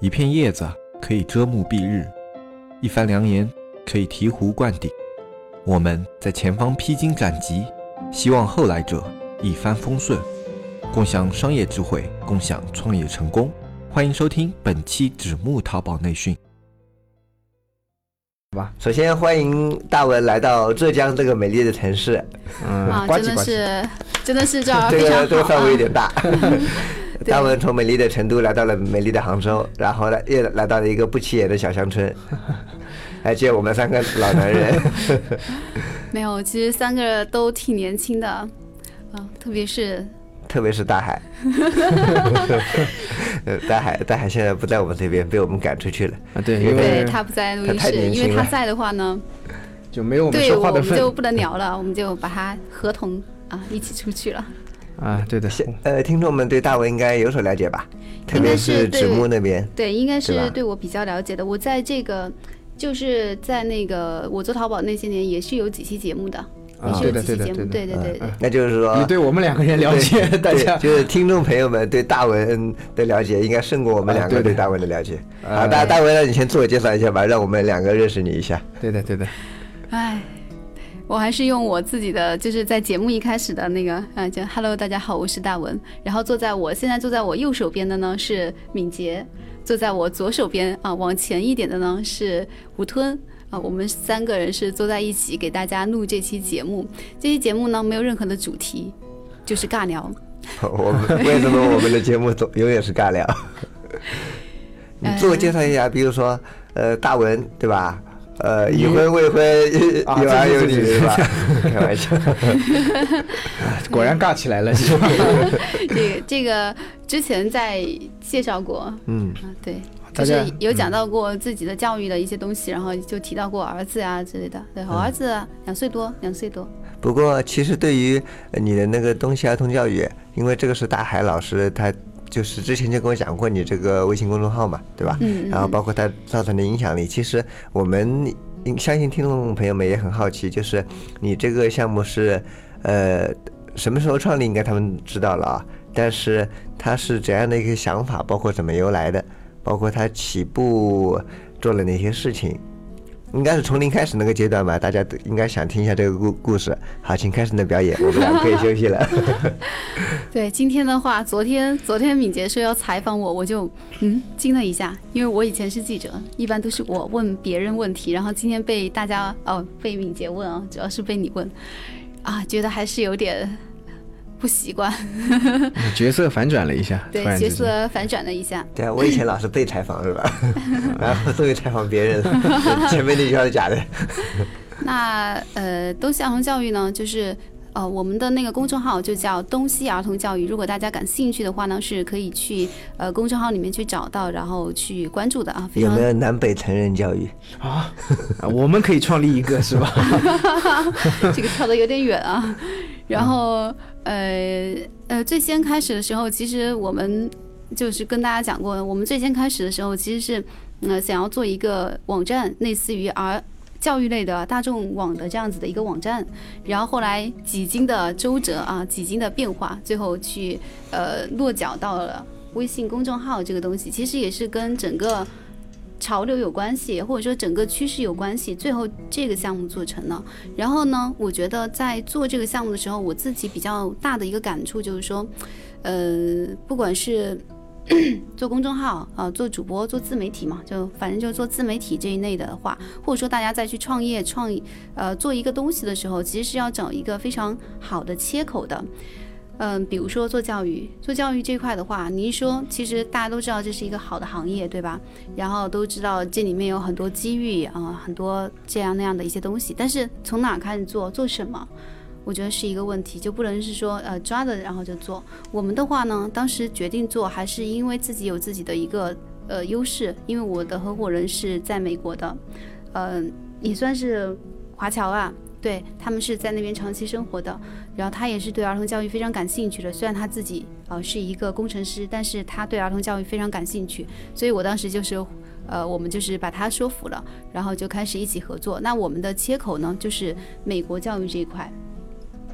一片叶子可以遮目蔽日，一番良言可以醍醐灌顶。我们在前方披荆斩棘，希望后来者一帆风顺，共享商业智慧，共享创业成功。欢迎收听本期纸木淘宝内训。吧，首先欢迎大文来到浙江这个美丽的城市。嗯，真的。是，真的是 这非常个这个范围有点啊。大。大文从美丽的成都来到了美丽的杭州，然后呢又来到了一个不起眼的小乡村，来接我们三个老男人。没有，其实三个都挺年轻的，啊，特别是特别是大海，呃，大海，大海现在不在我们这边，被我们赶出去了。啊，对，因为他不在录音室，他太年轻了因为他在的话呢，就没有我们对我说话的份们就不能聊了，我们就把他合同啊一起出去了。啊，对的，现呃，听众们对大文应该有所了解吧？特别应该是对是纸木那边，对，应该是对我比较了解的。我在这个就是在那个我做淘宝那些年，也是有几期节目的，也啊，是对的，有几期节目，对的，对的，对对对对。那就是说你，对我们两个人了解，大家就是听众朋友们对大文的了解，应该胜过我们两个对大文的了解。啊好，大大文，那你先自我介绍一下吧，让我们两个认识你一下。对的，对的，唉，我还是用我自己的，就是在节目一开始的那个，啊，就 Hello，大家好，我是大文。然后坐在我现在坐在我右手边的呢是敏捷，坐在我左手边啊往前一点的呢是吴吞。啊，我们三个人是坐在一起给大家录这期节目。这期节目呢没有任何的主题，就是尬聊。我们为什么我们的节目总永远是尬聊？你自我介绍一下，比如说，呃，大文对吧？呃，已婚未婚，啊 有儿有女自己自己对吧？开玩笑，果然尬起来了，是吧？这个这个之前在介绍过，嗯，啊，对，就是有讲到过自己的教育的一些东西，然后就提到过儿子啊之类的。对，我儿子两岁多，两岁多。不过其实对于呃你的那个东西儿童教育，因为这个是大海老师他。就是之前就跟我讲过你这个微信公众号嘛，对吧？嗯嗯然后包括它造成的影响力，其实我们相信听众朋友们也很好奇，就是你这个项目是呃什么时候创立，应该他们知道了啊。但是它是怎样的一个想法，包括怎么由来的，包括它起步做了哪些事情，应该是从零开始那个阶段吧。大家都应该想听一下这个故故事。好，请开始你的表演，我们俩可以休息了。对，今天的话，昨天昨天敏杰说要采访我，我就嗯惊了一下，因为我以前是记者，一般都是我问别人问题，然后今天被大家哦被敏杰问啊，主要是被你问啊，觉得还是有点不习惯，角色反转了一下，对角色反转了一下。对啊，我以前老是被采访是吧？然后终于采访别人了，前面那句话是假的。那呃，东西儿童教育呢，就是呃，我们的那个公众号就叫东西儿童教育。如果大家感兴趣的话呢，是可以去呃公众号里面去找到，然后去关注的啊。非常有没有南北成人教育？啊，啊 我们可以创立一个是吧？这个跳的有点远啊。然后呃呃，最先开始的时候，其实我们就是跟大家讲过，我们最先开始的时候其实是呃想要做一个网站，类似于儿。教育类的大众网的这样子的一个网站，然后后来几经的周折啊，几经的变化，最后去呃落脚到了微信公众号这个东西，其实也是跟整个潮流有关系，或者说整个趋势有关系，最后这个项目做成了。然后呢，我觉得在做这个项目的时候，我自己比较大的一个感触就是说，呃，不管是做公众号啊、做主播、做自媒体嘛，就反正就做自媒体这一类的话，或者说大家再去创业、创呃做一个东西的时候，其实是要找一个非常好的切口的。嗯，比如说做教育，做教育这块的话，您说，其实大家都知道这是一个好的行业，对吧？然后都知道这里面有很多机遇啊、很多这样那样的一些东西。但是从哪开始做，做什么，我觉得是一个问题，就不能是说呃抓着然后就做。我们的话呢，当时决定做，还是因为自己有自己的一个呃优势，因为我的合伙人是在美国的，嗯、也算是华侨啊。对他们是在那边长期生活的，然后他也是对儿童教育非常感兴趣的。虽然他自己呃是一个工程师，但是他对儿童教育非常感兴趣，所以我当时就是呃，我们就是把他说服了，然后就开始一起合作。那我们的切口呢，就是美国教育这一块。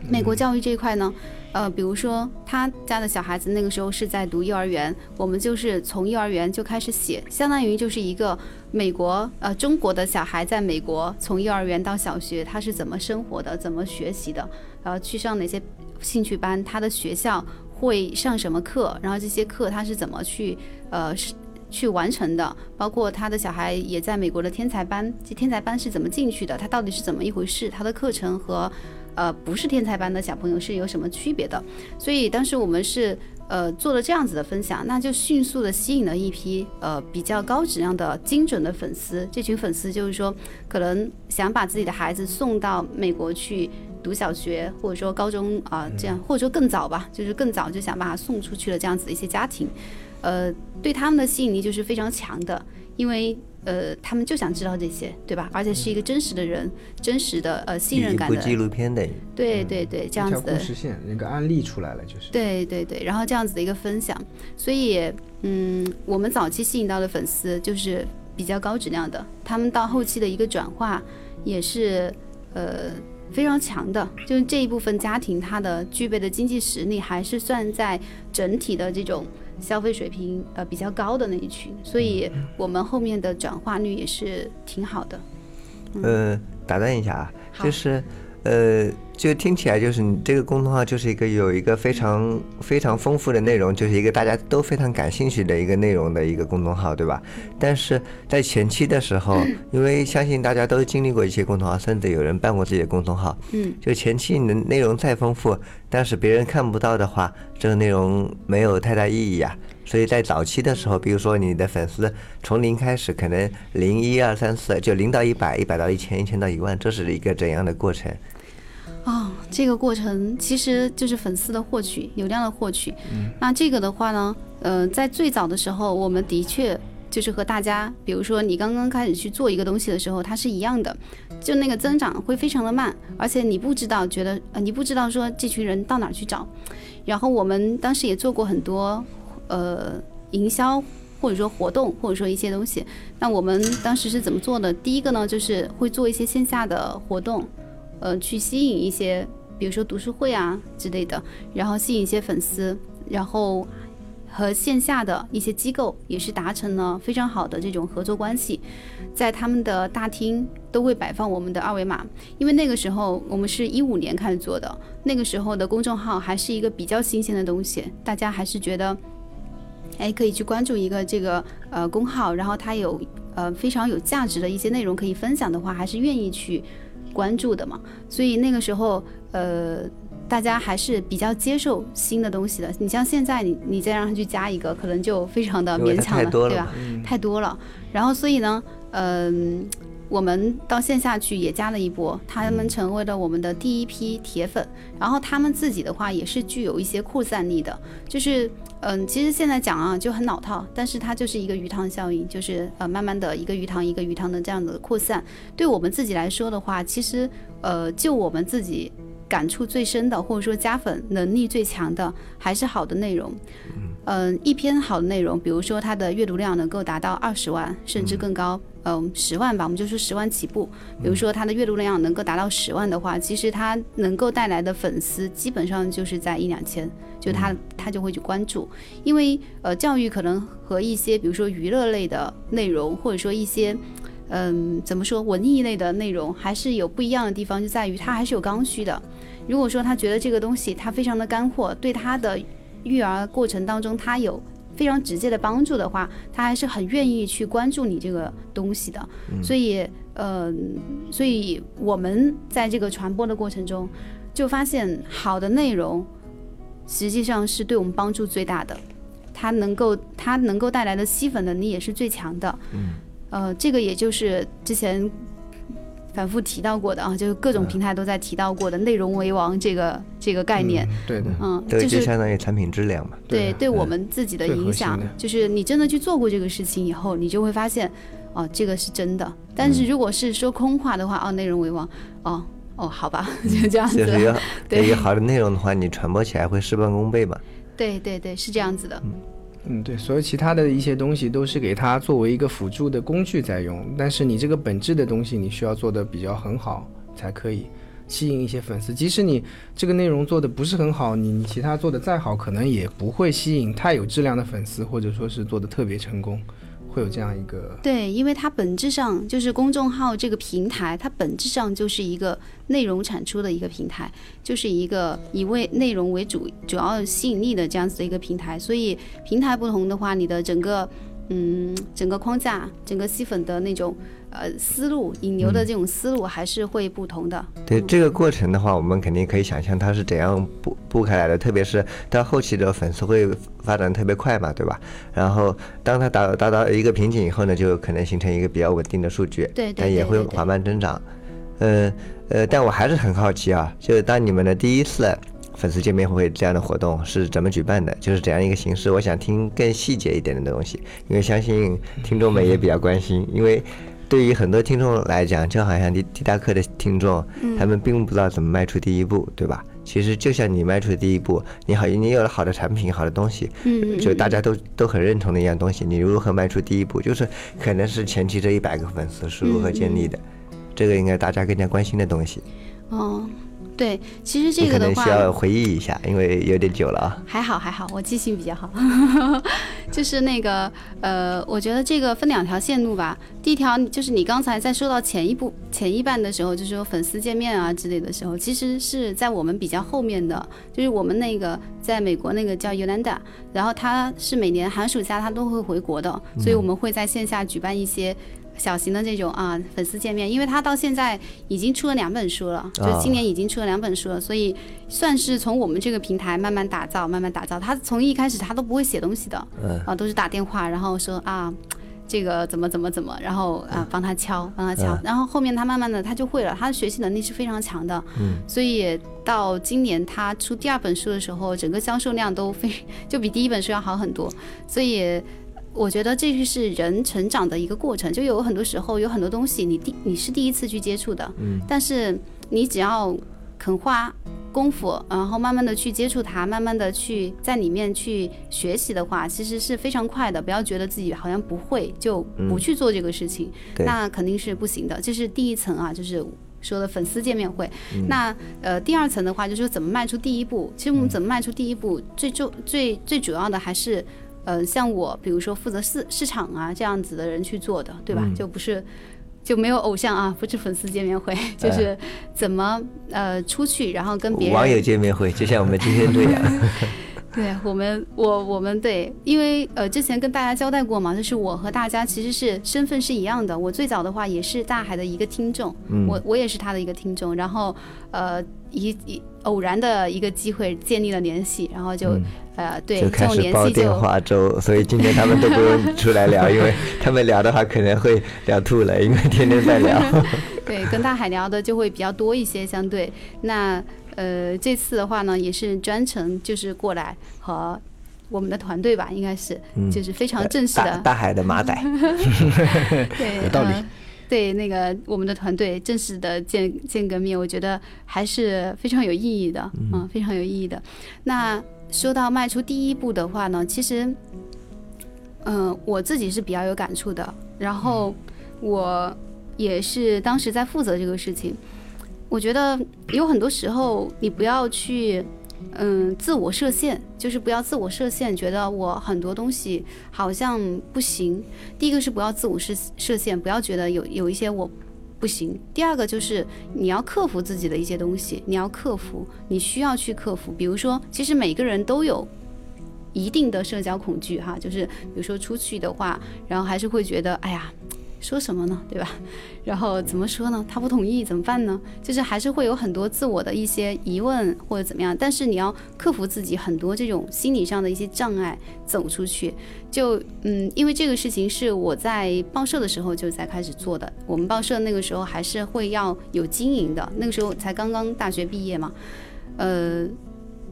美国教育这一块呢，呃，比如说他家的小孩子那个时候是在读幼儿园，我们就是从幼儿园就开始写，相当于就是一个美国呃中国的小孩在美国从幼儿园到小学他是怎么生活的，怎么学习的，然后去上哪些兴趣班，他的学校会上什么课，然后这些课他是怎么去呃是。去完成的，包括他的小孩也在美国的天才班，这天才班是怎么进去的？他到底是怎么一回事？他的课程和，呃，不是天才班的小朋友是有什么区别的？所以当时我们是呃做了这样子的分享，那就迅速的吸引了一批呃比较高质量的精准的粉丝。这群粉丝就是说，可能想把自己的孩子送到美国去读小学，或者说高中啊、这样，或者说更早吧，就是更早就想把他送出去了这样子的一些家庭。呃，对他们的吸引力就是非常强的，因为呃，他们就想知道这些，对吧？而且是一个真实的人，真实的呃信任感的，纪录片的，对对对，这样子的。一条故，事线，那个案例出来了，就是。对对对，然后这样子的一个分享，所以嗯，我们早期吸引到的粉丝就是比较高质量的，他们到后期的一个转化也是呃非常强的，就是这一部分家庭他的具备的经济实力还是算在整体的这种消费水平呃比较高的那一群，所以我们后面的转化率也是挺好的。呃，打断一下啊，就是，呃，就听起来就是你这个公众号就是一个有一个非常非常丰富的内容，就是一个大家都非常感兴趣的一个内容的一个公众号，对吧？但是在前期的时候，因为相信大家都经历过一些公众号，甚至有人办过自己的公众号，嗯，就前期你的内容再丰富，但是别人看不到的话，这个内容没有太大意义啊、所以在早期的时候，比如说你的粉丝从零开始，可能零一二三四，就零到一百，一百到一千，一千到一万，这是一个怎样的过程？哦，这个过程其实就是粉丝的获取，流量的获取。嗯，那这个的话呢，呃，在最早的时候，我们的确就是和大家，比如说你刚刚开始去做一个东西的时候，它是一样的，就那个增长会非常的慢，而且你不知道，觉得呃，你不知道说这群人到哪儿去找。然后我们当时也做过很多呃营销。或者说活动，或者说一些东西，那我们当时是怎么做的？第一个呢，就是会做一些线下的活动，呃，去吸引一些，比如说读书会啊之类的，然后吸引一些粉丝，然后和线下的一些机构也是达成了非常好的这种合作关系，在他们的大厅都会摆放我们的二维码，因为那个时候我们是一五年开始做的，那个时候的公众号还是一个比较新鲜的东西，大家还是觉得。哎，可以去关注一个这个呃公号，然后它有呃非常有价值的一些内容可以分享的话，还是愿意去关注的嘛。所以那个时候呃，大家还是比较接受新的东西的。你像现在你你再让他去加一个，可能就非常的勉强了对吧？嗯太多了。然后所以呢，嗯、我们到线下去也加了一波，他们成为了我们的第一批铁粉。然后他们自己的话也是具有一些扩散力的，就是嗯，其实现在讲啊就很老套，但是它就是一个鱼塘效应，就是呃慢慢的一个鱼塘一个鱼塘的这样的扩散。对我们自己来说的话，其实呃就我们自己。感触最深的，或者说加粉能力最强的，还是好的内容。嗯、一篇好的内容，比如说它的阅读量能够达到二十万，甚至更高，嗯，十、万吧，我们就说十万起步。比如说它的阅读量能够达到十万的话，其实它能够带来的粉丝基本上就是在一两千，就他他就会去关注，因为呃教育可能和一些比如说娱乐类的内容，或者说一些。嗯，怎么说文艺类的内容还是有不一样的地方，就在于它还是有刚需的。如果说他觉得这个东西它非常的干货，对他的育儿过程当中他有非常直接的帮助的话，他还是很愿意去关注你这个东西的。所以，嗯、所以我们在这个传播的过程中，就发现好的内容实际上是对我们帮助最大的，它能够它能够带来的吸粉能力也是最强的。嗯，呃，这个也就是之前反复提到过的啊，就是各种平台都在提到过的“内容为王”这个这个概念。对的，嗯，这个就就是相当于产品质量嘛。对对对我们自己的影响，就是你真的去做过这个事情以后，你就会发现，哦，这个是真的。但是如果是说空话的话，哦，内容为王，哦哦，好吧，就这样子就是有对有好的内容的话，你传播起来会事半功倍嘛。对对对，是这样子的。嗯，嗯对，所有其他的一些东西都是给它作为一个辅助的工具在用，但是你这个本质的东西，你需要做的比较很好才可以。吸引一些粉丝。即使你这个内容做的不是很好，你你其他做的再好，可能也不会吸引太有质量的粉丝，或者说是做的特别成功，会有这样一个对，因为它本质上就是公众号这个平台，它本质上就是一个内容产出的一个平台，就是一个以为内容为主主要吸引力的这样子的一个平台。所以平台不同的话，你的整个嗯整个框架、整个吸粉的那种呃思路、引流的这种思路还是会不同的。对这个过程的话，我们肯定可以想象它是怎样布布开来的，特别是到后期的粉丝会发展特别快嘛，对吧？然后当它达达到一个瓶颈以后呢，就可能形成一个比较稳定的数据，对对但也会缓慢增长。呃呃，但我还是很好奇啊，就是当你们的第一次粉丝见面会这样的活动是怎么举办的？就是怎样一个形式？我想听更细节一点的东西，因为相信听众们也比较关心，因为。对于很多听众来讲，就好像迪迪达克的听众，他们并不知道怎么迈出第一步，对吧？其实就像你迈出的第一步，你好，你有了好的产品、好的东西，嗯，就大家都都很认同的一样东西，你如何迈出第一步？就是可能是前期这一百个粉丝是如何建立的，这个应该大家更加关心的东西。哦，对，其实这个的话，能需要回忆一下，因为有点久了啊。还好还好，我记性比较好。就是那个呃，我觉得这个分两条线路吧。第一条就是你刚才在说到前一部前一半的时候，就是说粉丝见面啊之类的时候，其实是在我们比较后面的，就是我们那个在美国那个叫 Yolanda，然后他是每年寒暑假他都会回国的，所以我们会在线下举办一些。小型的这种啊粉丝见面，因为他到现在已经出了两本书了，就今年已经出了两本书了，所以算是从我们这个平台慢慢打造，慢慢打造。他从一开始他都不会写东西的，嗯。啊，都是打电话，然后说啊，这个怎么怎么怎么，然后啊帮他敲，帮他敲，然后后面他慢慢的他就会了，他的学习能力是非常强的，嗯，所以到今年他出第二本书的时候，整个销售量都非 就比第一本书要好很多，所以。我觉得这就是人成长的一个过程，就有很多时候有很多东西你第你是第一次去接触的，嗯，但是你只要肯花功夫，然后慢慢的去接触它，慢慢的去在里面去学习的话，其实是非常快的。不要觉得自己好像不会就不去做这个事情，对那肯定是不行的。这是第一层啊，就是。说的粉丝见面会，嗯那呃第二层的话就是说怎么迈出第一步。其实我们怎么迈出第一步，最重最最主要的还是呃像我，比如说负责市市场啊这样子的人去做的，对吧？嗯就不是就没有偶像啊，不是粉丝见面会，就是怎么呃出去，然后跟别人网友见面会，就像我们今天这样。对我们，我我们对，因为呃之前跟大家交代过嘛，就是我和大家其实是身份是一样的。我最早的话也是大海的一个听众，嗯我我也是他的一个听众，然后呃一一偶然的一个机会建立了联系，然后就、嗯呃对开始种联系煲电就话粥，所以今天他们都不用 出来聊，因为他们聊的话可能会聊吐了，因为天天在聊。对，跟大海聊的就会比较多一些，相对那呃这次的话呢，也是专程就是过来和我们的团队吧，应该是、嗯。就是非常正式的，大大海的马仔，对，有道理。呃对，那个我们的团队正式的见见个面，我觉得还是非常有意义的，嗯、非常有意义的。那说到迈出第一步的话呢，其实，嗯、我自己是比较有感触的，然后我也是当时在负责这个事情。我觉得有很多时候，你不要去，嗯，自我设限，就是不要自我设限，觉得我很多东西好像不行。第一个是不要自我设设限，不要觉得有有一些我不行。第二个就是你要克服自己的一些东西，你要克服，你需要去克服。比如说，其实每个人都有一定的社交恐惧哈，就是比如说出去的话，然后还是会觉得，哎呀。说什么呢？对吧？然后怎么说呢？他不同意怎么办呢？就是还是会有很多自我的一些疑问或者怎么样，但是你要克服自己很多这种心理上的一些障碍，走出去。就嗯，因为这个事情是我在报社的时候就在开始做的。我们报社那个时候还是会要有经营的，那个时候才刚刚大学毕业嘛，呃。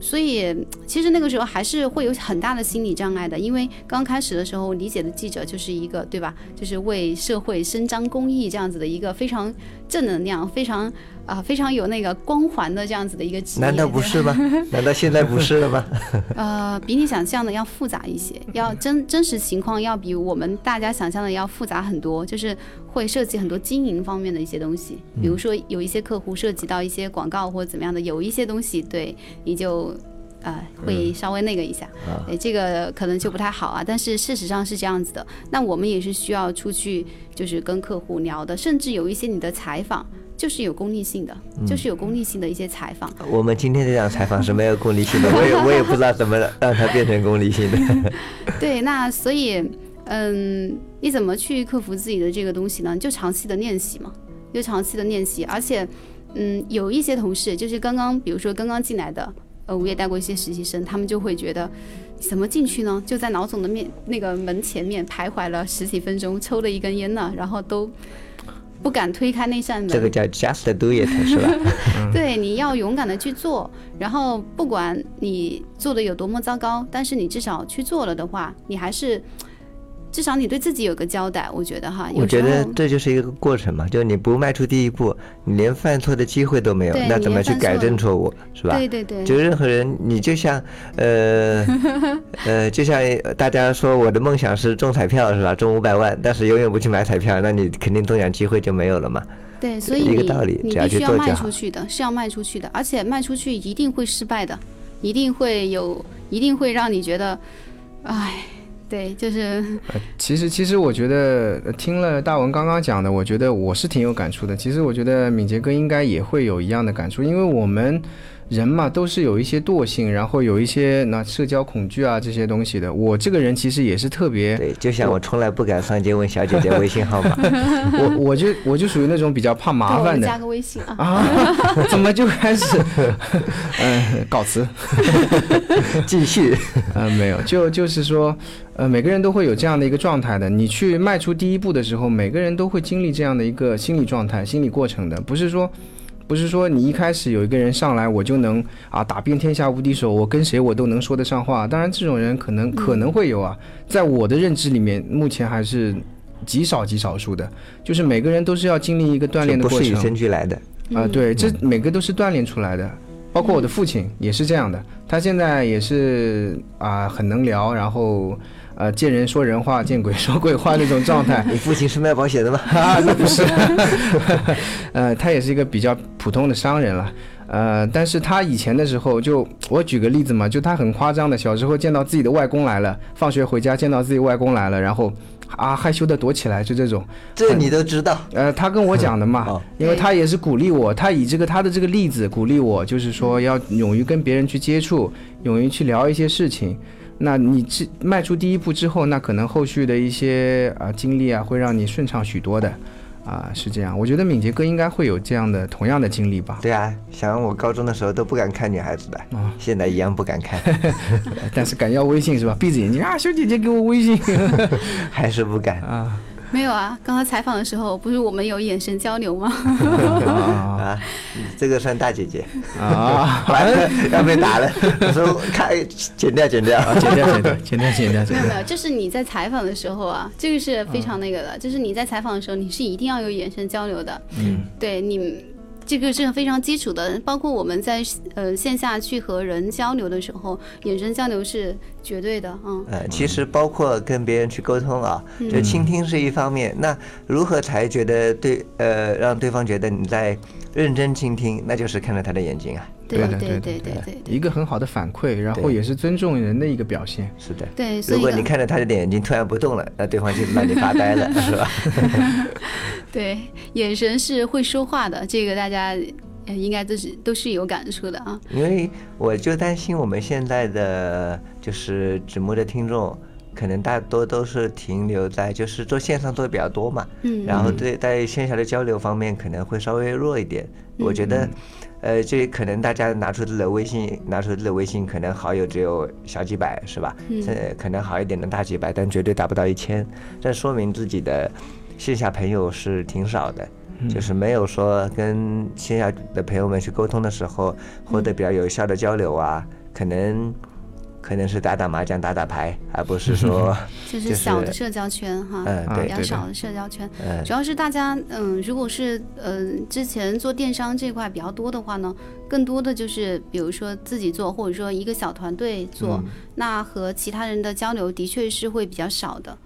所以其实那个时候还是会有很大的心理障碍的，因为刚开始的时候理解的记者就是一个对吧，就是为社会伸张公益这样子的一个非常正能量、非常啊、非常有那个光环的这样子的一个职业。难道不是吗？难道现在不是了吗？呃，比你想象的要复杂一些，要真真实情况要比我们大家想象的要复杂很多，就是会涉及很多经营方面的一些东西，比如说有一些客户涉及到一些广告或者怎么样的，有一些东西对你就。呃，会稍微那个一下，对这个可能就不太好啊。但是事实上是这样子的，那我们也是需要出去，就是跟客户聊的，甚至有一些你的采访就是有功利性的，就是有功利性的一些采访。我们今天这场采访是没有功利性的，我也我也不知道怎么让它变成功利性的。对，那所以，嗯，你怎么去克服自己的这个东西呢？就长期的练习嘛，就长期的练习。而且，嗯，有一些同事就是刚刚，比如说刚刚进来的，呃，我也带过一些实习生，他们就会觉得，怎么进去呢？就在老总的面那个门前面徘徊了十几分钟，抽了一根烟呢，然后都不敢推开那扇门。这个叫 just do it 是吧？对，你要勇敢的去做，然后不管你做的有多么糟糕，但是你至少去做了的话，你还是至少你对自己有个交代。我觉得哈，我觉得这就是一个过程嘛，就是你不迈出第一步，你连犯错的机会都没有，那怎么去改正错误，是吧？对对对，就任何人，你就像呃 呃，就像大家说我的梦想是中彩票是吧？中五百万，但是永远不去买彩票，那你肯定中奖机会就没有了嘛。对，所以你一个道理你只要必须要迈去做就好出去的，是要卖出去的，而且卖出去一定会失败的，一定会有，一定会让你觉得，哎，对，就是其实，其实我觉得听了大文刚刚讲的，我觉得我是挺有感触的。其实我觉得敏杰哥应该也会有一样的感触，因为我们人嘛都是有一些惰性，然后有一些那社交恐惧啊这些东西的。我这个人其实也是特别，对，就像我从来不敢上街问小姐姐微信号码，我我就我就属于那种比较怕麻烦的加个微信啊。啊，怎么就开始，嗯、告辞。继续。嗯，没有，就就是说，呃，每个人都会有这样的一个状态的。你去迈出第一步的时候，每个人都会经历这样的一个心理状态、心理过程的，不是说。不是说你一开始有一个人上来，我就能啊打遍天下无敌手，我跟谁我都能说得上话。当然，这种人可能可能会有啊，在我的认知里面，目前还是极少极少数的。就是每个人都是要经历一个锻炼的过程。不是与生俱来的。啊、对，这每个都是锻炼出来的，包括我的父亲也是这样的，他现在也是啊、很能聊，然后呃见人说人话，见鬼说鬼话那种状态。你父亲是卖保险的吗？啊，那不是，呃，他也是一个比较普通的商人了，呃，但是他以前的时候就，我举个例子嘛，就他很夸张的，小时候见到自己的外公来了，放学回家见到自己外公来了，然后啊害羞的躲起来，就这种，这你都知道。呃，他跟我讲的嘛 哦，因为他也是鼓励我，他以这个他的这个例子鼓励我，就是说要勇于跟别人去接触，勇于去聊一些事情。那你这迈出第一步之后，那可能后续的一些啊经历啊，会让你顺畅许多的，啊是这样。我觉得敏杰哥应该会有这样的同样的经历吧，对啊，想我高中的时候都不敢看女孩子的，现在一样不敢看，但是敢要微信是吧？闭着眼睛啊，小姐姐给我微信。还是不敢。啊没有啊，刚刚采访的时候不是我们有眼神交流吗？啊啊。这个算大姐姐，啊！完了要被打了。我说看，剪掉，剪掉。啊，剪掉剪掉剪掉剪掉剪掉没有没有，这是你在采访的时候啊，这个是非常那个的，就是你在采访的时候，你是一定要有眼神交流的。嗯，对你。这个是非常基础的，包括我们在呃线下去和人交流的时候，眼神交流是绝对的，嗯，呃，其实包括跟别人去沟通啊，就倾听是一方面。那如何才觉得对呃让对方觉得你在认真倾听？那就是看着他的眼睛啊。对对的对对对一个很好的反馈，然后也是尊重人的一个表现。是的。对，如果你看着他的眼睛突然不动了，那对方就让你发呆了，是吧？对眼神是会说话的，这个大家呃应该都是都是有感触的啊。因为我就担心我们现在的就是直播的听众，可能大多都是停留在就是做线上做的比较多嘛，嗯然后对在线下的交流方面可能会稍微弱一点。我觉得，呃，这可能大家拿出自己的微信，拿出自己的微信，可能好友只有小几百，是吧？嗯，可能好一点的大几百，但绝对达不到一千，这说明自己的线下朋友是挺少的。就是没有说跟线下的朋友们去沟通的时候，获得比较有效的交流啊，可能可能是打打麻将、打打牌，而不是说 就是小的社交圈哈，嗯对比较少的社交圈。嗯主要是大家嗯，如果是嗯之前做电商这块比较多的话呢，更多的就是比如说自己做，或者说一个小团队做，那和其他人的交流的确是会比较少的，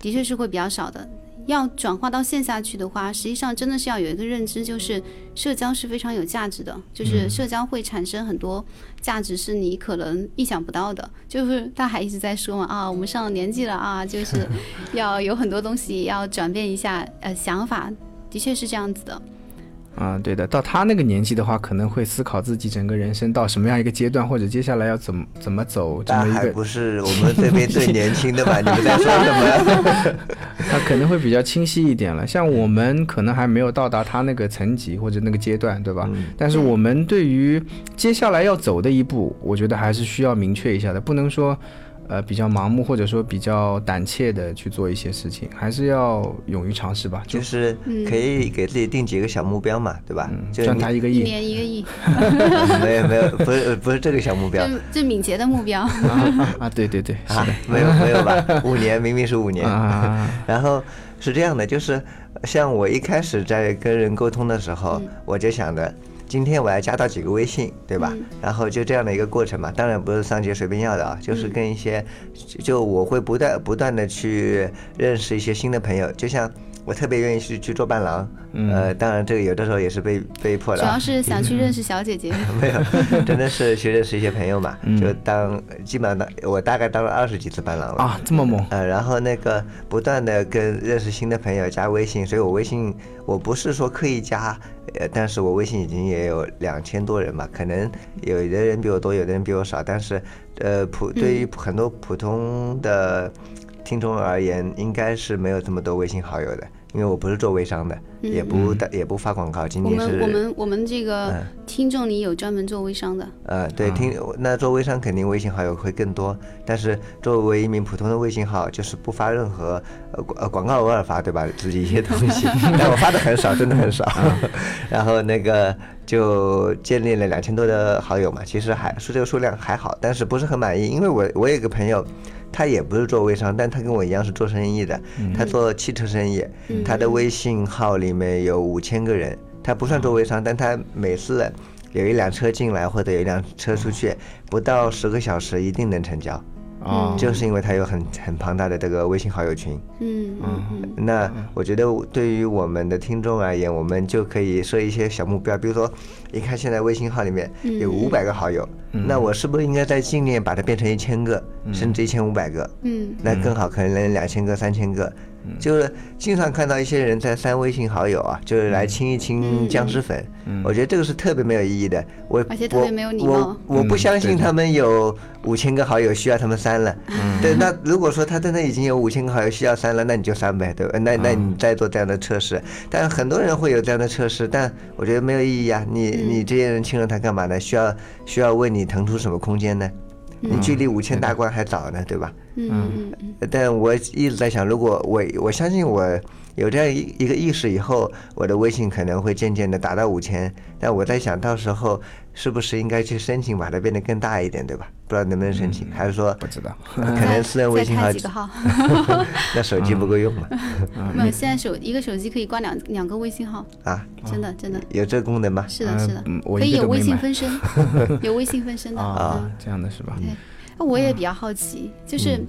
的确是会比较少的。要转化到线下去的话，实际上真的是要有一个认知，就是社交是非常有价值的，就是社交会产生很多价值，是你可能意想不到的。就是大海一直在说嘛，啊，我们上了年纪了啊，就是 要有很多东西要转变一下，呃，想法，的确是这样子的。啊，对的，到他那个年纪的话，可能会思考自己整个人生到什么样一个阶段，或者接下来要怎么怎么走这大海么一个，不是我们这边最年轻的吧？你们在说什么？他可能会比较清晰一点了。像我们可能还没有到达他那个层级或者那个阶段，对吧？但是我们对于接下来要走的一步，我觉得还是需要明确一下的，不能说。呃，比较盲目或者说比较胆怯的去做一些事情，还是要勇于尝试吧。就就是可以给自己定几个小目标嘛，对吧？就赚他一个亿一年一个亿，没有没有，不是不是这个小目标 就就敏捷的目标。啊啊！对对对，是啊的，没有没有吧？五年明明是五年，啊，然后是这样的，就是像我一开始在跟人沟通的时候，我就想着。今天我要加到几个微信，对吧？然后就这样的一个过程嘛，当然不是上街随便要的啊，就是跟一些，就我会不断不断的去认识一些新的朋友，就像我特别愿意去去做伴郎，呃，当然这个有的时候也是被被迫的啊，主要是。想去认识小姐姐。没有，真的是去认识一些朋友嘛，就当基本上当我大概当了二十几次伴郎了啊，这么猛。呃，然后那个不断的跟认识新的朋友加微信，所以我微信我不是说刻意加，呃，但是我微信已经也有两千多人嘛，可能有的人比我多，有的人比我少，但是呃普对于很多普通的听众而言，应该是没有这么多微信好友的，因为我不是做微商的，也不打也不发广告，仅我仅是们我们我们这个嗯听众里有专门做微商的，呃，对，听那做微商肯定微信好友会更多，但是作为一名普通的微信号，就是不发任何呃广呃广告，偶尔发对吧？自己一些东西，但我发的很少，真的很少。然后那个就建立了两千多的好友嘛，其实还是这个数量还好，但是不是很满意，因为我我有一个朋友。他也不是做微商，但他跟我一样是做生意的。他做汽车生意，他的微信号里面有五千个人。他不算做微商，但他每次有一辆车进来或者有一辆车出去，不到十个小时一定能成交，啊，就是因为他有很很庞大的这个微信好友群。嗯嗯嗯，那我觉得对于我们的听众而言，我们就可以设一些小目标，比如说，你看现在微信号里面有五百个好友，那我是不是应该在今年把它变成一千个，甚至一千五百个？嗯。那更好，可能两千个、三千个。就是经常看到一些人在删微信好友啊，就是来清一清僵尸粉。我觉得这个是特别没有意义的。我而且特别没有礼貌我我不相信他们有五千个好友需要他们删了。对，那如果说他真的已经有五千个好友需要删了，那你就删呗，对吧？那那你再做这样的测试。但很多人会有这样的测试，但我觉得没有意义啊。你你这些人清了他干嘛呢？需要需要为你腾出什么空间呢？你距离五千大关还早呢，对吧？嗯嗯嗯但我一直在想，如果我我相信我有这样一一个意识以后，我的微信可能会渐渐的达到五千。但我在想到时候是不是应该去申请把它变得更大一点，对吧？不知道能不能申请，还是说不知道。可能私人微信号几个号？那手机不够用了？没有，现在手一个手机可以挂两两个微信号，啊，真的真的有这个功能吗？是的，是的嗯，可以有微信分身，有微信分身的。啊嗯，这样的是吧？那我也比较好奇，就是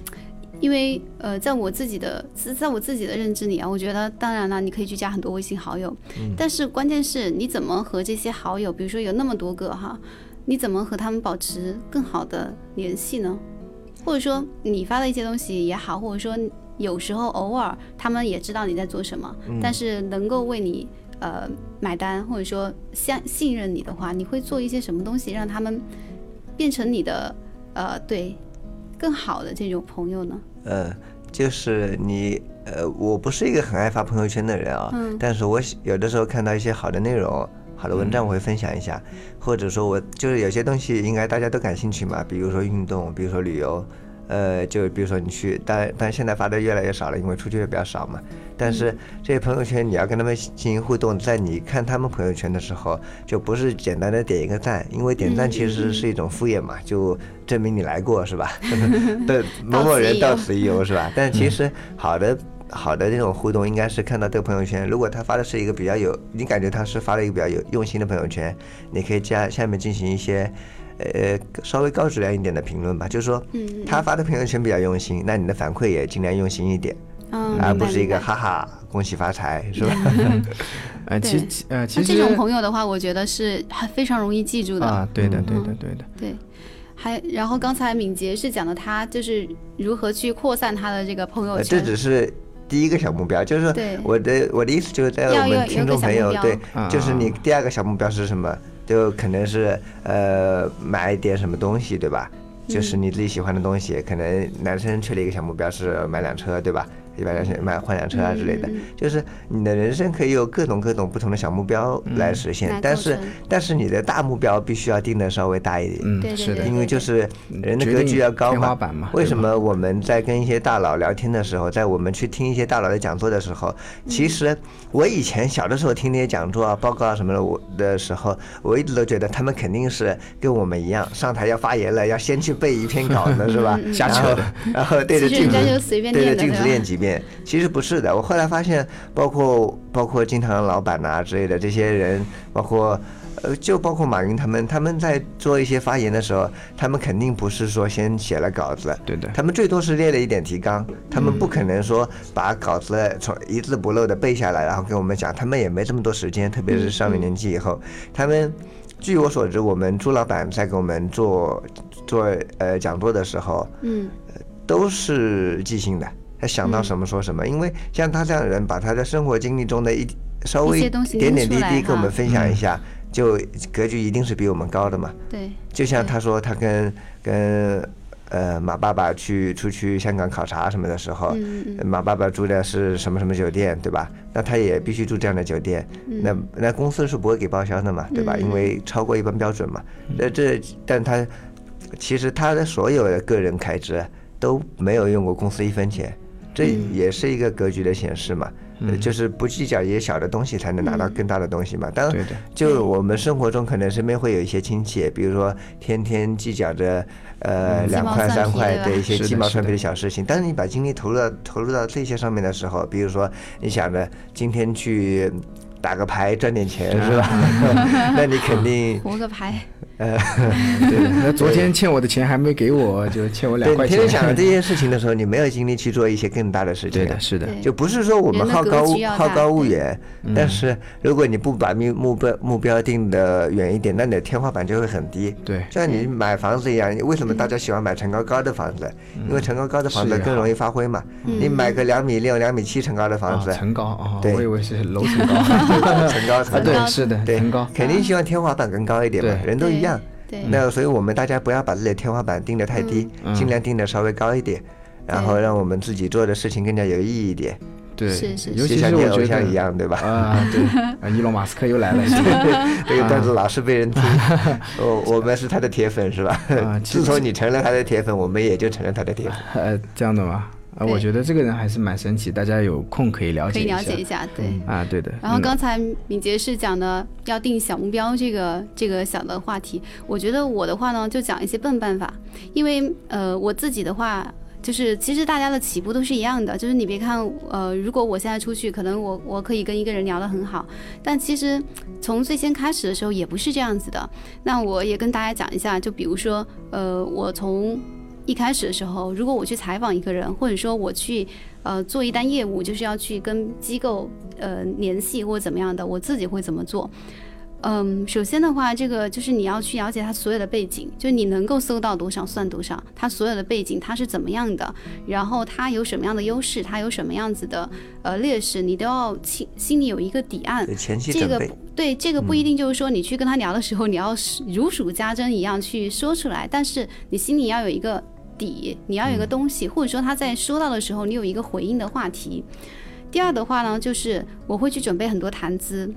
因为呃，在我自己的在在我自己的认知里啊，我觉得当然了，你可以去加很多微信好友，但是关键是你怎么和这些好友，比如说有那么多个哈，你怎么和他们保持更好的联系呢？或者说你发的一些东西也好，或者说有时候偶尔他们也知道你在做什么，但是能够为你呃买单，或者说相信任你的话，你会做一些什么东西让他们变成你的呃对更好的这种朋友呢？呃，就是你呃，我不是一个很爱发朋友圈的人啊，嗯但是我有的时候看到一些好的内容。好的文章我会分享一下，或者说我就是有些东西应该大家都感兴趣嘛，比如说运动，比如说旅游，呃，就比如说你去，但但现在发的越来越少了，因为出去的比较少嘛。但是这些朋友圈你要跟他们进行互动，在你看他们朋友圈的时候，就不是简单的点一个赞，因为点赞其实是一种敷衍嘛，就证明你来过是吧？对，某某人到此一游是吧？但其实好的。好的这种互动应该是看到这个朋友圈，如果他发的是一个比较有，你感觉他是发了一个比较有用心的朋友圈，你可以加下面进行一些，呃，稍微高质量一点的评论吧，就是说，他发的朋友圈比较用心，那你的反馈也尽量用心一点，而不是一个哈哈恭喜发财，是吧？呃，其实呃，其实这种朋友的话，我觉得是还非常容易记住的。啊，对的，对的，对的，对。还然后刚才敏捷是讲的他就是如何去扩散他的这个朋友圈，这只是。第一个小目标就是我的我的意思就是在我们听众朋友对，就是你第二个小目标是什么？就可能是呃买一点什么东西对吧？就是你自己喜欢的东西，可能男生确立一个小目标是买辆车对吧？一百辆车买换辆车啊之类的，就是你的人生可以有各种各种不同的小目标来实现，但是但是你的大目标必须要定的稍微大一点，嗯，是的，因为就是人的格局要高嘛。为什么我们在跟一些大佬聊天的时候，在我们去听一些大佬的讲座的时候，其实我以前小的时候听那些讲座啊、报告啊什么的，我的时候，我一直都觉得他们肯定是跟我们一样，上台要发言了，要先去背一篇稿子是吧？瞎扯的，然后对着镜子对着镜子练几遍。其实不是的，我后来发现，包括包括金堂老板啊之类的这些人，包括呃，就包括马云他们，他们在做一些发言的时候，他们肯定不是说先写了稿子，对的，他们最多是列了一点提纲，他们不可能说把稿子从一字不漏的背下来，然后跟我们讲，他们也没这么多时间，特别是上了年纪以后，他们据我所知，我们朱老板在给我们做做呃讲座的时候，嗯，都是即兴的。他想到什么说什么，因为像他这样的人，把他的生活经历中的一稍微点点滴滴跟我们分享一下，就格局一定是比我们高的嘛。对，就像他说他跟跟呃马爸爸去出去香港考察什么的时候，马爸爸住的是什么什么酒店，对吧？那他也必须住这样的酒店，那那公司是不会给报销的嘛，对吧？因为超过一般标准嘛。那这但他其实他的所有的个人开支都没有用过公司一分钱。这也是一个格局的显示嘛，就是不计较一些小的东西，才能拿到更大的东西嘛。当然，就我们生活中可能身边会有一些亲戚，比如说天天计较着呃两块三块的一些鸡毛蒜皮的小事情。但是你把精力投入到投入到这些上面的时候，比如说你想着今天去打个牌赚点钱是吧？那你肯定 胡个牌。呃，对，那昨天欠我的钱还没给我，就欠我两块钱。天天想着 这些事情的时候，你没有精力去做一些更大的事情。对的，是的，就不是说我们好高好高骛远，但是如果你不把目目标目标定的远一点，那你的天花板就会很低。对，就像你买房子一样，为什么大家喜欢买层高高的房子？因为层高高的房子更容易发挥嘛。你买个两米六、两米七层高的房子，层高啊，对，我以为是楼层高，层高层对，是的，层高，肯定希望天花板更高一点嘛，人都一样。对，那所以我们大家不要把自己的天花板定得太低，尽量定得稍微高一点，然后让我们自己做的事情更加有意义一点。对，是是，尤其是我偶像一样，对吧？啊，对，啊，伊隆马斯克又来了，这个段子老是被人听，我我们是他的铁粉，是吧？自从你成了他的铁粉，我们也就成了他的铁粉。呃，这样的吗？啊，我觉得这个人还是蛮神奇，大家有空可以了解一下。可以了解一下，对。啊，对的。然后刚才敏捷是讲的要定小目标，这个这个小的话题。我觉得我的话呢，就讲一些笨办法，因为呃，我自己的话就是，其实大家的起步都是一样的，就是你别看呃，如果我现在出去，可能我我可以跟一个人聊得很好，但其实从最先开始的时候也不是这样子的。那我也跟大家讲一下，就比如说呃，我从一开始的时候，如果我去采访一个人，或者说我去呃做一单业务，就是要去跟机构呃联系或者怎么样的，我自己会怎么做？嗯，首先的话，这个就是你要去了解他所有的背景，就你能够搜到多少算多少，他所有的背景他是怎么样的，然后他有什么样的优势，他有什么样子的呃劣势，你都要心心里有一个底案。前期这个对这个不一定就是说你去跟他聊的时候，你要如数家珍一样去说出来，但是你心里要有一个底，你要有一个东西，或者说他在说到的时候，你有一个回应的话题。第二的话呢，就是我会去准备很多谈资。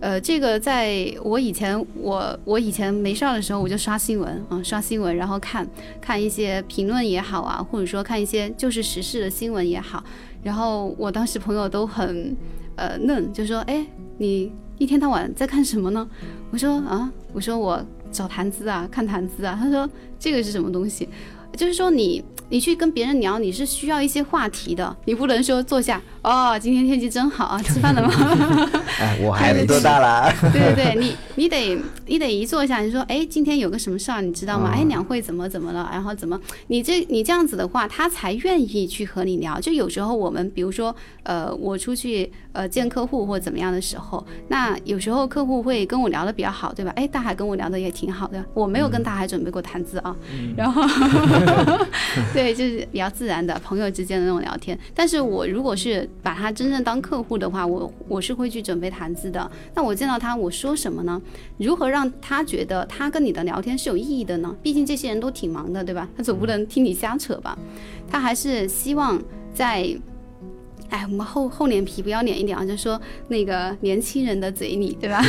呃，这个在我以前我我以前没事儿的时候，我就刷新闻啊，刷新闻，然后看看一些评论也好啊，或者说看一些就是时事的新闻也好，然后我当时朋友都很呃嫩，就说，哎，你一天到晚在看什么呢？我说啊，我说我找谈资啊，看谈资啊。他说这个是什么东西？就是说你你去跟别人聊，你是需要一些话题的，你不能说坐下哦，今天天气真好啊，吃饭了吗？哎，我孩子多大了？对对对，你你得你得一坐下，你说哎，今天有个什么事儿，你知道吗？哎，两会怎么怎么了？然后怎么？你这你这样子的话，他才愿意去和你聊。就有时候我们比如说呃，我出去呃见客户或怎么样的时候，那有时候客户会跟我聊的比较好，对吧？哎，大海跟我聊的也挺好的，我没有跟大海准备过谈资啊，然后 对，就是比较自然的朋友之间的那种聊天。但是我如果是把他真正当客户的话，我我是会去准备谈资的。那我见到他，我说什么呢？如何让他觉得他跟你的聊天是有意义的呢？毕竟这些人都挺忙的，对吧？他总不能听你瞎扯吧？他还是希望在。哎，我们厚厚脸皮不要脸一点啊，就说那个年轻人的嘴里，对吧？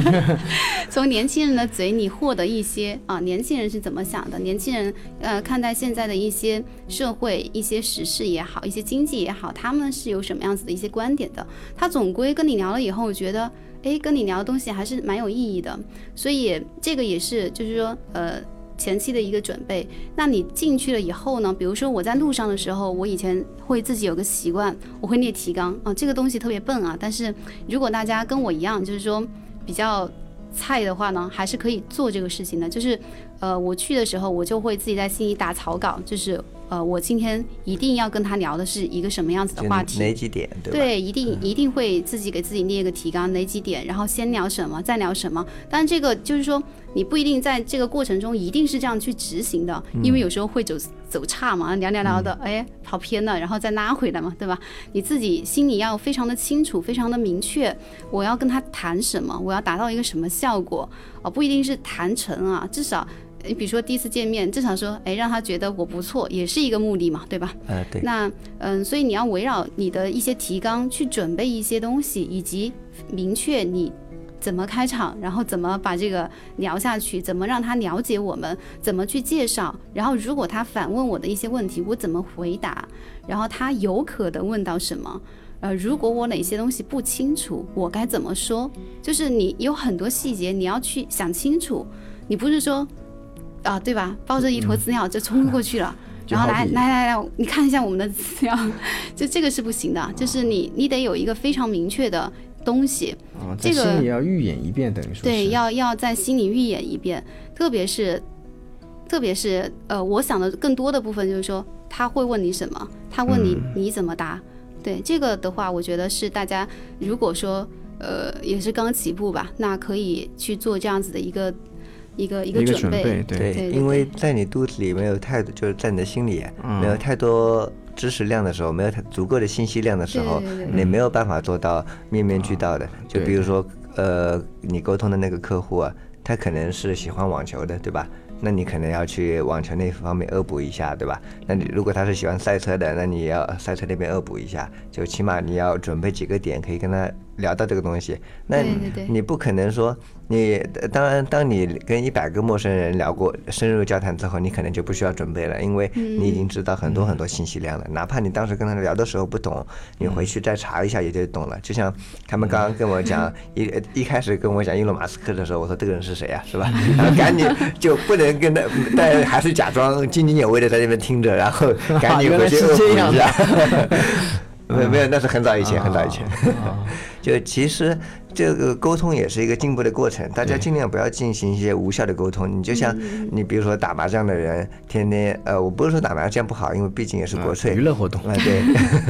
从年轻人的嘴里获得一些啊，年轻人是怎么想的？年轻人呃，看待现在的一些社会、一些时事也好，一些经济也好，他们是有什么样子的一些观点的？他总归跟你聊了以后，我觉得，哎，跟你聊的东西还是蛮有意义的。所以这个也是，就是说，呃。前期的一个准备，那你进去了以后呢？比如说我在路上的时候，我以前会自己有个习惯，我会列提纲啊，这个东西特别笨啊。但是如果大家跟我一样，就是说比较菜的话呢，还是可以做这个事情的。就是呃，我去的时候，我就会自己在心里打草稿，就是。呃，我今天一定要跟他聊的是一个什么样子的话题？哪几点？对对，一定一定会自己给自己列一个提纲，哪几点，然后先聊什么，再聊什么。但这个就是说，你不一定在这个过程中一定是这样去执行的，因为有时候会走走岔嘛，聊聊聊的，哎，跑偏了，然后再拉回来嘛，对吧？你自己心里要非常的清楚，非常的明确，我要跟他谈什么，我要达到一个什么效果啊？不一定是谈成啊，至少。你比如说第一次见面，至少说，哎，让他觉得我不错，也是一个目的嘛，对吧？呃，对。那，嗯，所以你要围绕你的一些提纲去准备一些东西，以及明确你怎么开场，然后怎么把这个聊下去，怎么让他了解我们，怎么去介绍，然后如果他反问我的一些问题，我怎么回答，然后他有可能问到什么，呃，如果我哪些东西不清楚，我该怎么说？就是你有很多细节你要去想清楚，你不是说。啊，对吧？抱着一坨资料就冲过去了，然后来来来来，你看一下我们的资料，就这个是不行的，就是你你得有一个非常明确的东西，这个心里要预演一遍，等于说对，要要在心里预演一遍，特别是特别是呃，我想的更多的部分就是说他会问你什么，他问你你怎么答，对这个的话，我觉得是大家如果说呃也是刚起步吧，那可以去做这样子的一个。一个一个准备，对，因为在你肚子里没有太多，就是在你的心里没有太多知识量的时候，没有太足够的信息量的时候，你没有办法做到面面俱到的。就比如说，呃，你沟通的那个客户啊，他可能是喜欢网球的，对吧？那你可能要去网球那方面恶补一下，对吧？那你如果他是喜欢赛车的，那你要赛车那边恶补一下，就起码你要准备几个点，可以跟他。聊到这个东西，那你不可能说你当然，当你跟一百个陌生人聊过深入交谈之后，你可能就不需要准备了，因为你已经知道很多很多信息量了。哪怕你当时跟他聊的时候不懂，你回去再查一下也就懂了。就像他们刚刚跟我讲一一开始跟我讲伊隆马斯克的时候，我说这个人是谁呀，是吧？然后赶紧就不能跟他，但还是假装津津有味的在那边听着，然后赶紧回去 恶补一下。没有没有，那是很早以前，很早以前。就其实这个沟通也是一个进步的过程，大家尽量不要进行一些无效的沟通。你就像你比如说打麻将的人，天天呃，我不是说打麻将不好，因为毕竟也是国粹娱乐活动啊，对。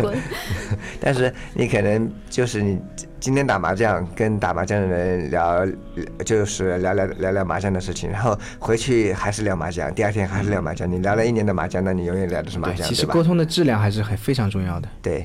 但是你可能就是你今天打麻将，跟打麻将的人聊，就是聊聊聊聊麻将的事情，然后回去还是聊麻将，第二天还是聊麻将。你聊了一年的麻将，那你永远聊的是麻将，其实沟通的质量还是很非常重要的。对。